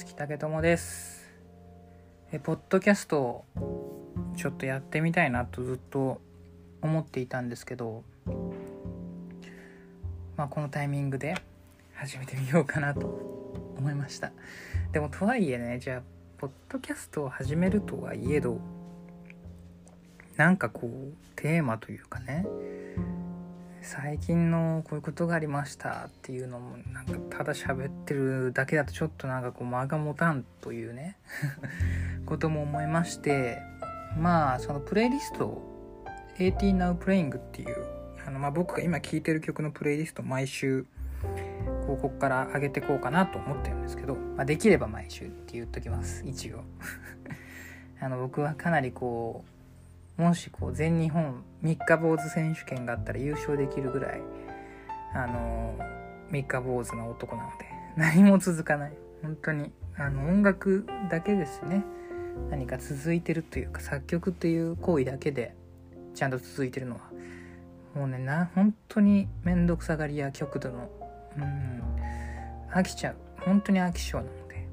厚木武智です。えポッドキャストをちょっとやってみたいなとずっと思っていたんですけどまあこのタイミングで始めてみようかなと思いました。でもとはいえねじゃあポッドキャストを始めるとはいえどなんかこうテーマというかね最近のこういうことがありましたっていうのもなんかただ喋ってるだけだとちょっとなんかこう間が持たんというね。ことも思いましてまあそのプレイリストを AT Now Playing っていうあのまあ僕が今聴いてる曲のプレイリスト毎週こここから上げてこうかなと思ってるんですけど、まあ、できれば毎週って言っときます一応。あの僕はかなりこうもしこう全日本三日坊主選手権があったら優勝できるぐらいあの三日坊主な男なので 何も続かない。本当にあの音楽だけですね。何か続いてるというか作曲っていう行為だけでちゃんと続いてるのは。もうねな本当に面倒くさがりや極度のうん飽きちゃう。本当に飽き性なので。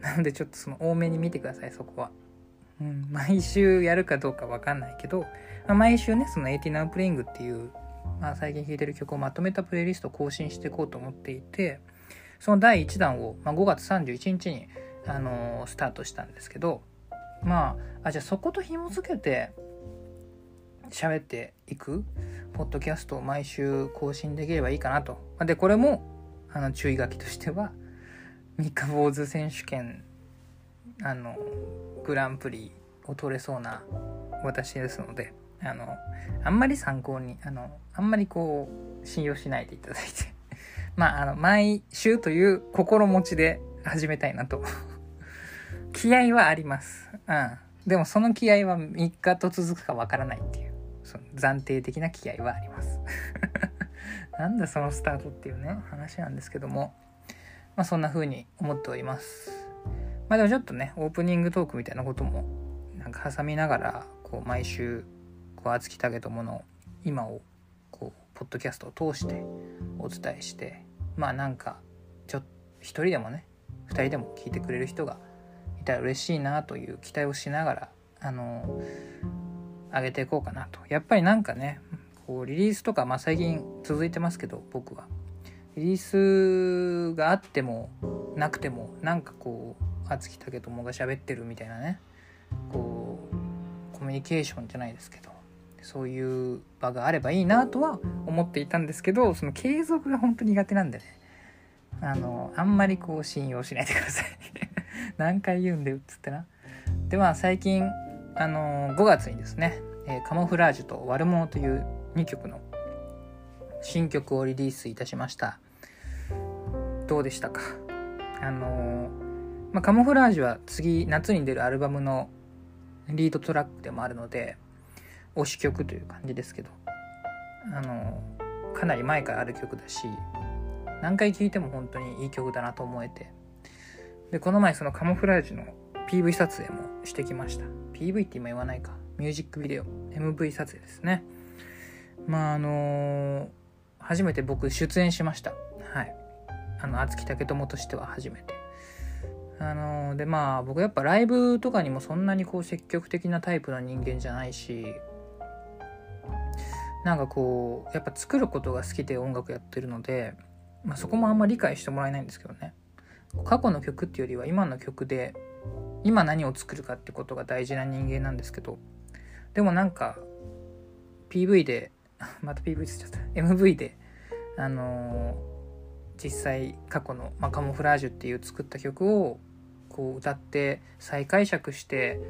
なのでちょっとその多めに見てくださいそこは。うん、毎週やるかどうかわかんないけど、まあ、毎週ね、その AT Now Playing っていう、まあ、最近聴いてる曲をまとめたプレイリストを更新していこうと思っていて、その第1弾を、まあ、5月31日に、あのー、スタートしたんですけど、まあ、あ、じゃあそこと紐付けて喋っていくポッドキャストを毎週更新できればいいかなと。で、これも、あの、注意書きとしては、三日坊主選手権、あの、グランプリを取れそうな私ですのであのあんまり参考にあのあんまりこう信用しないでいただいて まああの毎週という心持ちで始めたいなと。気合はあります。うん。でもその気合は3日と続くかわからないっていうその暫定的な気合はあります。なんだそのスタートっていうね話なんですけどもまあそんな風に思っております。まあでもちょっとね、オープニングトークみたいなことも、なんか挟みながら、こう、毎週、こう、熱き竹友の今を、こう、ポッドキャストを通してお伝えして、まあなんか、ちょっと、一人でもね、二人でも聞いてくれる人がいたら嬉しいなという期待をしながら、あの、上げていこうかなと。やっぱりなんかね、こう、リリースとか、まあ最近続いてますけど、僕は。リリースがあってもなくてもなんかこう熱き武友が喋ってるみたいなね。こうコミュニケーションじゃないですけど。そういう場があればいいなとは思っていたんですけどその継続が本当苦手なんでね。あのあんまりこう信用しないでください。何回言うんでっつってな。では最近あの5月にですね、え、カモフラージュと悪者という2曲の新曲をリリースいたしました。どうでしたか？あのまあ、カモフラージュは次夏に出るアルバムのリードトラックでもあるので推し曲という感じですけどあのかなり前からある曲だし何回聴いても本当にいい曲だなと思えてでこの前そのカモフラージュの PV 撮影もしてきました。PV って今言わないか。ミュージックビデオ。MV 撮影ですね。まああのー、初めて僕出演しました。はい。あの熱木武友としては初めて。あのでまあ僕やっぱライブとかにもそんなにこう積極的なタイプの人間じゃないしなんかこうやっぱ作ることが好きで音楽やってるので、まあ、そこもあんま理解してもらえないんですけどね。過去の曲っていうよりは今の曲で今何を作るかってことが大事な人間なんですけどでもなんか PV で また PV つっちゃった。MV であのー、実際過去の、まあ、カモフラージュっていう作った曲をこう歌って再解釈して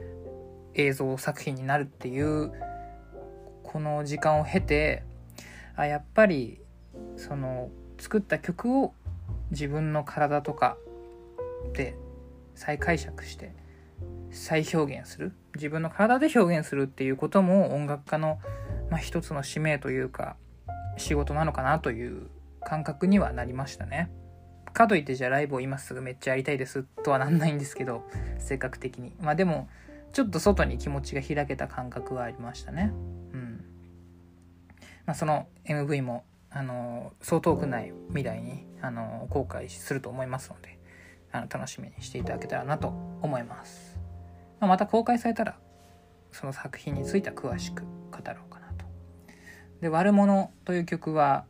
映像作品になるっていうこの時間を経てあやっぱりその作った曲を自分の体とかで再解釈して再表現する自分の体で表現するっていうことも音楽家の、まあ、一つの使命というか仕事なのかなという感覚にはなりましたね。かといってじゃあライブを今すぐめっちゃやりたいですとはなんないんですけど性格的に。まあでもちょっと外に気持ちが開けた感覚はありましたね。うん。まあその MV もあのそう遠くない未来にあの公開すると思いますのであの楽しみにしていただけたらなと思います、まあ、また公開されたらその作品については詳しく語ろうかなと。で「悪者」という曲は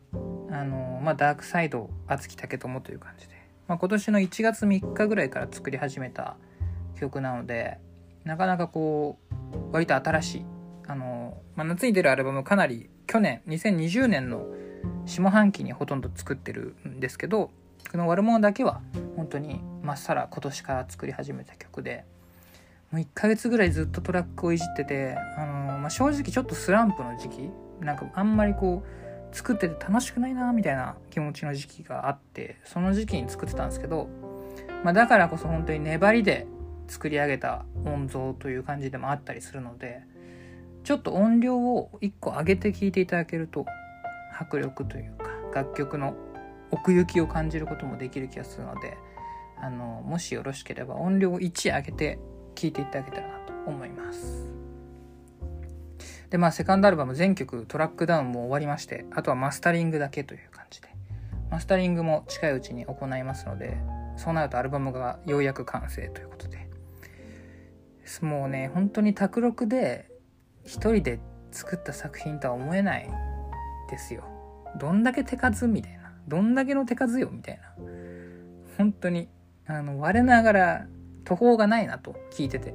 あの、まあ、ダークサイド熱き竹友という感じで、まあ、今年の1月3日ぐらいから作り始めた曲なのでなかなかこう割と新しいあの、まあ、夏に出るアルバムかなり去年2020年の下半期にほとんど作ってるんですけどこの「悪者」だけは本当にまっさら今年から作り始めた曲でもう1ヶ月ぐらいずっとトラックをいじってて、あのまあ、正直ちょっとスランプの時期なんかあんまりこう作ってて楽しくないなみたいな気持ちの時期があってその時期に作ってたんですけど、まあ、だからこそ本当に粘りで作り上げた音像という感じでもあったりするのでちょっと音量を1個上げて聴いていただけると迫力というか楽曲の奥行きを感じることもできる気がするのであのもしよろしければ音量を1上げて聴いていただけたらなと思います。でまあセカンドアルバム全曲トラックダウンも終わりましてあとはマスタリングだけという感じで。マスタリングも近いうちに行いますのでそうなるとアルバムがようやく完成ということで。もうね本当に卓録で一人で作った作品とは思えないですよ。どんだけ手数みたいな。どんだけの手数よみたいな。本当にあの我ながら途方がないなと聞いてて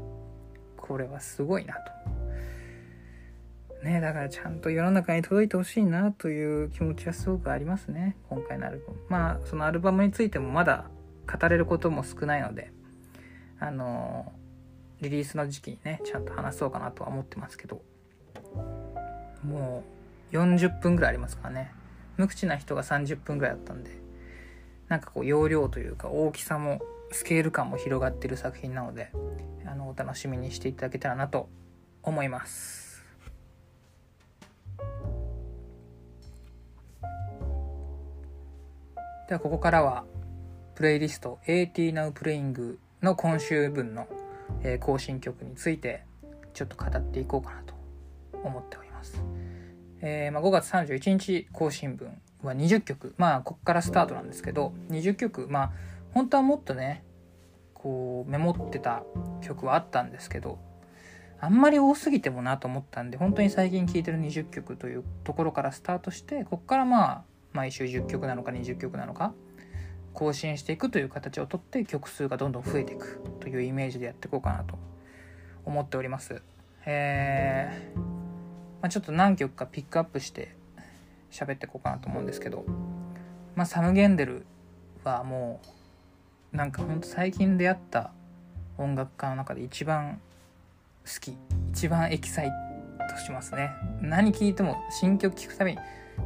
これはすごいなと。ねだからちゃんと世の中に届いてほしいなという気持ちはすごくありますね今回のアルバム。まあそのアルバムについてもまだ語れることも少ないのであのリリースの時期にねちゃんと話そうかなとは思ってますけどもう40分ぐらいありますからね。無口な人が30分ぐらいだったんでなんかこう容量というか大きさもスケール感も広がってる作品なのであのお楽しみにしていただけたらなと思います。ではここからはプレイリスト AT Now Playing の今週分の、え、更新曲についてちょっと語っていこうかなと思っております。えー、まあ、5月31日更新分は20曲まあこっからスタートなんですけど20曲まあ本当はもっとねこうメモってた曲はあったんですけどあんまり多すぎてもなと思ったんで本当に最近聴いてる20曲というところからスタートしてこっからまあ毎週10曲なのか20曲なのか更新していくという形をとって曲数がどんどん増えていくというイメージでやっていこうかなと思っております。えー、まあ、ちょっと何曲かピックアップして喋っていこうかなと思うんですけど、まあ、サム・ゲンデルはもうなんかほんと最近出会った音楽家の中で一番好き一番エキサイトしますね。何聴いても新曲聴くたびに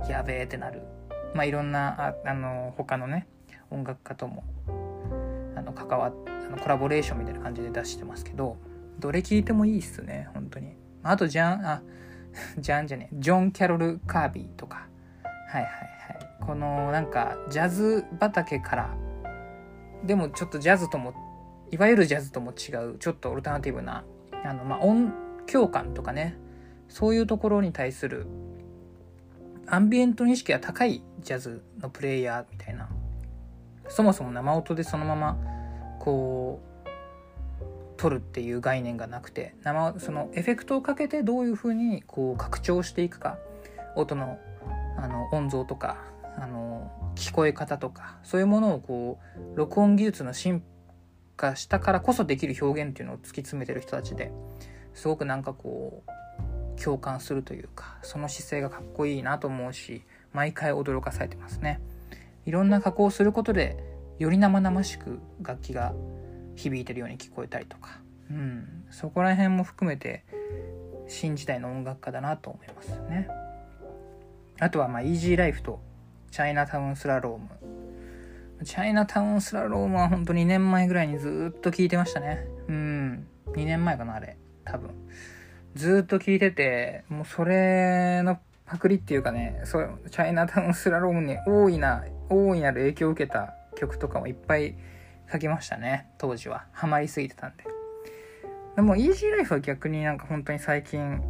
やべえってなる。まあいろんなああの他のね音楽家ともあの関わあのコラボレーションみたいな感じで出してますけどどれ聴いてもいいっすね本当に。あとじゃんあじゃんじゃねジョン・キャロル・カービーとか。はいはいはい。このなんかジャズ畑からでもちょっとジャズともいわゆるジャズとも違うちょっとオルタナティブなあのまあ音響感とかねそういうところに対するアンビエントの意識が高いジャズのプレイヤーみたいな。そもそも生音でそのままこう撮るっていう概念がなくて生そのエフェクトをかけてどういうふうにこう拡張していくか。音のあの音像とかあの聞こえ方とか。そういうものをこう録音技術の進化したからこそできる表現っていうのを突き詰めてる人たちですごくなんかこう共感するというかその姿勢がかっこいいなと思うし毎回驚かされてますね。いろんな加工をすることでより生々しく楽器が響いてるように聞こえたりとか、うん、そこら辺も含めて新時代の音楽家だなと思いますね。あとはまあイージーライフとチャイナタウンスラローム。チャイナタウンスラロームは本当2年前ぐらいにずっと聞いてましたね。うん。2年前かな、あれ。多分。ずっと聞いてて、もうそれのパクリっていうかね、そう、チャイナタウンスラロームに大いな大いなる影響を受けた曲とかもいっぱい書きましたね当時は。ハマりすぎてたんで。でも Easy Life は逆になんか本当に最近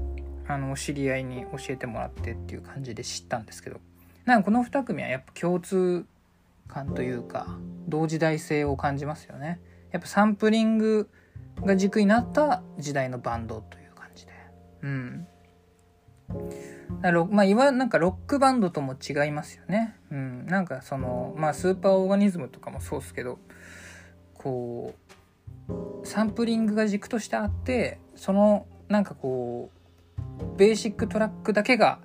あのお知り合いに教えてもらってっていう感じで知ったんですけど。なんかこの2組はやっぱ共通感というか同時代性を感じますよね。やっぱサンプリングが軸になった時代のバンドという感じで。うん。まあ、いわなんかロックバンドとも違いますよね。うん。なんかその、まあスーパーオーガニズムとかもそうですけど、こう、サンプリングが軸としてあって、そのなんかこう、ベーシックトラックだけが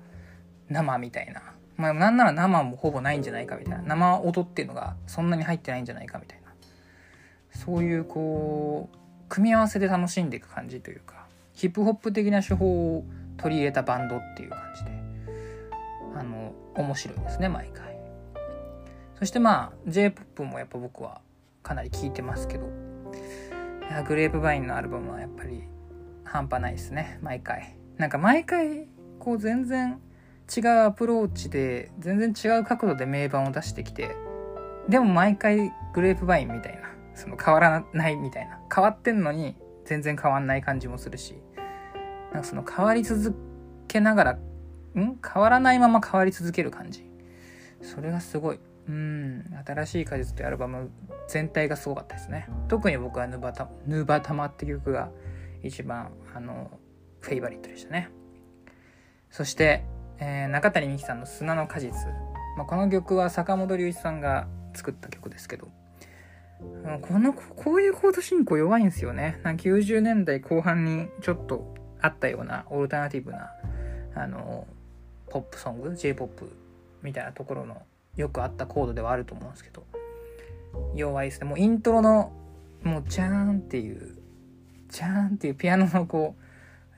生みたいな。まあなんなら生もほぼないんじゃないかみたいな。生音っていうのがそんなに入ってないんじゃないかみたいな。そういうこう、組み合わせで楽しんでいく感じというか、ヒップホップ的な手法を取り入れたバンドっていう感じであの面白いですね毎回。そしてまあ J−POP もやっぱ僕はかなり聴いてますけどグレープバインのアルバムはやっぱり半端ないですね毎回。なんか毎回こう全然違うアプローチで全然違う角度で名盤を出してきてでも毎回グレープバインみたいなその変わらないみたいな変わってんのに全然変わんない感じもするしなんかその変わり続けながら、ん？変わらないまま変わり続ける感じ。それがすごい。うん、新しい果実というアルバム全体がすごかったですね。特に僕はヌバタヌバタマって曲が一番、あの、フェイバリットでしたね。そして、えー、中谷美紀さんの砂の果実。まあ、この曲は坂本龍一さんが作った曲ですけど、この、こういうコード進行弱いんですよねなんか。90年代後半にちょっとあったようなオルタナティブなあのポップソング J−POP みたいなところのよくあったコードではあると思うんですけど弱いですねもうイントロのもうジャーンっていうジャーンっていうピアノのこう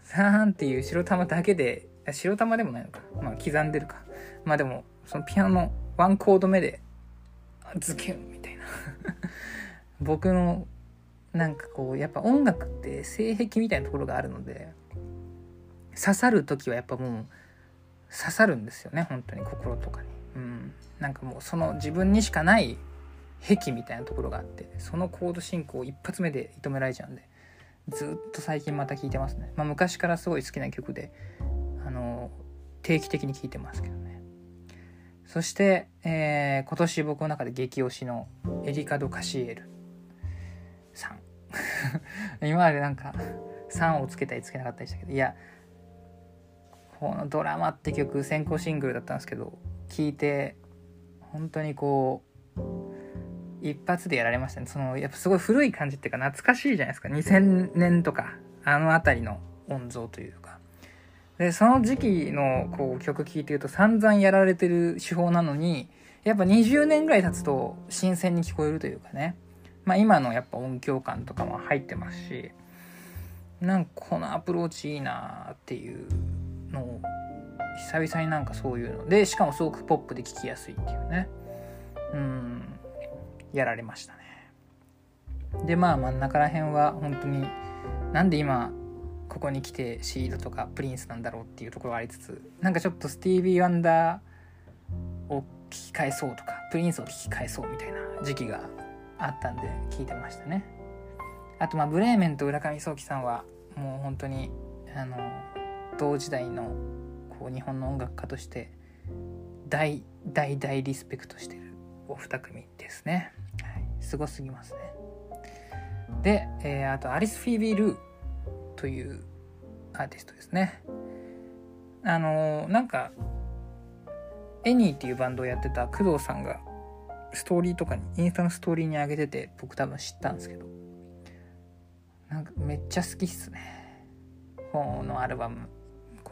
ザーンっていう白玉だけで白玉でもないのか。まあ刻んでるか。まあでもそのピアノのワンコード目でズキュンみたいな。僕のなんかこうやっぱ音楽って性癖みたいなところがあるので刺さる時はやっぱもう刺さるんですよね本当に心とかに。うん、なんかもうその自分にしかない癖みたいなところがあってそのコード進行を一発目で射止められちゃうんでずっと最近また聴いてますね。まあ、昔からすごい好きな曲であの定期的に聴いてますけどね。そして、えー、今年僕の中で激推しのエリカド・カシエルさん。今までなんか3をつけたりつけなかったりしたけどいやこの「ドラマ」って曲先行シングルだったんですけど聴いて本当にこう一発でやられましたね。そのやっぱすごい古い感じっていうか懐かしいじゃないですか。2000年とかあの辺りの音像というか。でその時期のこう曲聴いてると散々やられてる手法なのにやっぱ20年ぐらい経つと新鮮に聞こえるというかね。まあ今のやっぱ音響感とかも入ってますしなんかこのアプローチいいなっていうのを久々になんかそういうの。でしかもすごくポップで聴きやすいっていうね。うん。やられましたね。でまあ真ん中ら辺は本当になんで今ここに来てシードとかプリンスなんだろうっていうところがありつつなんかちょっとスティービー・ワンダーを聞き返そうとかプリンスを聞き返そうみたいな時期があったんで聞いてましたね。あとまあブレーメンと浦上壮樹さんはもう本当にあの同時代のこう日本の音楽家として大大大リスペクトしてるお二組ですね、はい、すごすぎますね。で、えー、あとアリス・フィービー・ルーというアーティストですね。あのー、なんかエニーっていうバンドをやってた工藤さんがストーリーとかにインスタのストーリーに上げてて僕多分知ったんですけど。なんかめっちゃ好きっすね。このアルバム。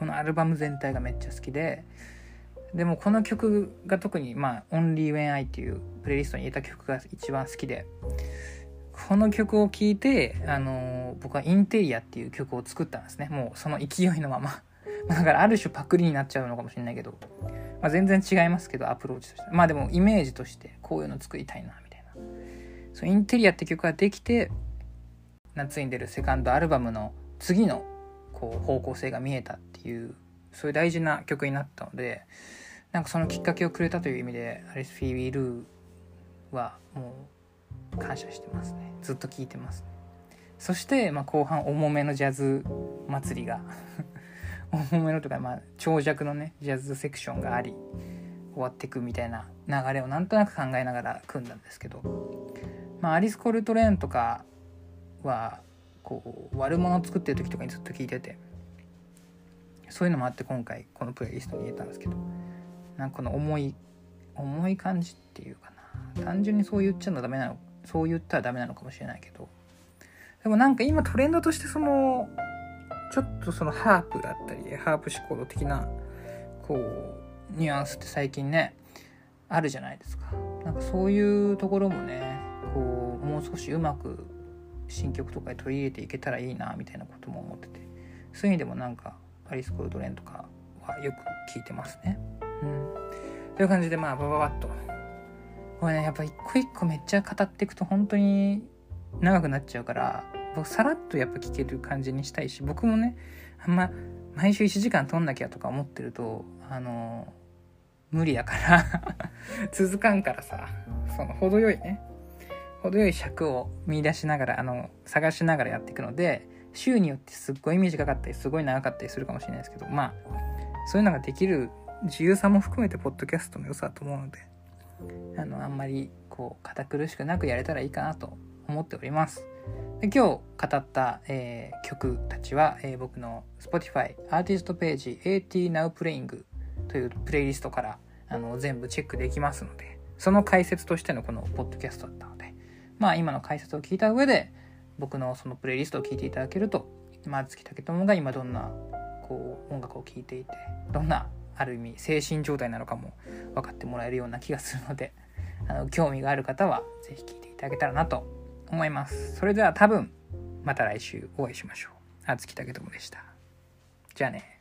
このアルバム全体がめっちゃ好きででもこの曲が特にまあ「Only When I」っていうプレイリストに入れた曲が一番好きでこの曲を聴いて、あのー、僕は「インテリア」っていう曲を作ったんですね。もうその勢いのまま。だからある種パクリになっちゃうのかもしれないけど、まあ、全然違いますけどアプローチとして。まあでもイメージとしてこういうの作りたいなみたいな。そのインテリアって曲ができて夏に出るセカンドアルバムの次のこう方向性が見えたっていうそういう大事な曲になったのでなんかそのきっかけをくれたという意味でアリス・フィービー・ルーはもう感謝してますね。ずっと聴いてます、そして、まあ、後半重めのジャズ祭りが 重めのとか、まあ、長尺のねジャズセクションがあり終わっていくみたいな流れをなんとなく考えながら組んだんですけど、まあ、アリス・コルトレーンとかはこう悪者作ってる時とかにずっと聞いてて。そういうのもあって今回このプレイリストに入れたんですけど。なんかこの重い重い感じっていうかな。単純にそう言っちゃうのダメなのそう言ったらダメなのかもしれないけど。でもなんか今トレンドとしてそのちょっとそのハープだったりハープ思考的なこうニュアンスって最近ねあるじゃないですか。なんかそういうところもねこうもう少しうまく新曲とかに取り入れていけたらいいなみたいなことも思っててそういう意味でもなんかアリス・コールトレンとかはよく聞いてますね。うん、という感じでまあバババッとこれねやっぱ一個一個めっちゃ語っていくと本当に長くなっちゃうから僕さらっとやっぱ聞ける感じにしたいし僕もねあんま毎週1時間撮んなきゃとか思ってるとあの無理やから 続かんからさその程よいね程よい尺を見出しながらあの探しながらやっていくので週によってすっごい短かったりすごい長かったりするかもしれないですけどまあそういうのができる自由さも含めてポッドキャストの良さだと思うのであのあんまりこう堅苦しくなくやれたらいいかなと思っております。で今日語った、えー、曲たちは、えー、僕の Spotify アーティストページ AT Now Playing というプレイリストからあの全部チェックできますのでその解説としてのこのポッドキャストだったまあ今の解説を聞いた上で僕のそのプレイリストを聞いていただけると松木武友が今どんなこう音楽を聴いていてどんなある意味精神状態なのかも分かってもらえるような気がするので あの興味がある方は是非聴いていただけたらなと思います。それでは多分また来週お会いしましょう。あつきたけともでした。じゃあね。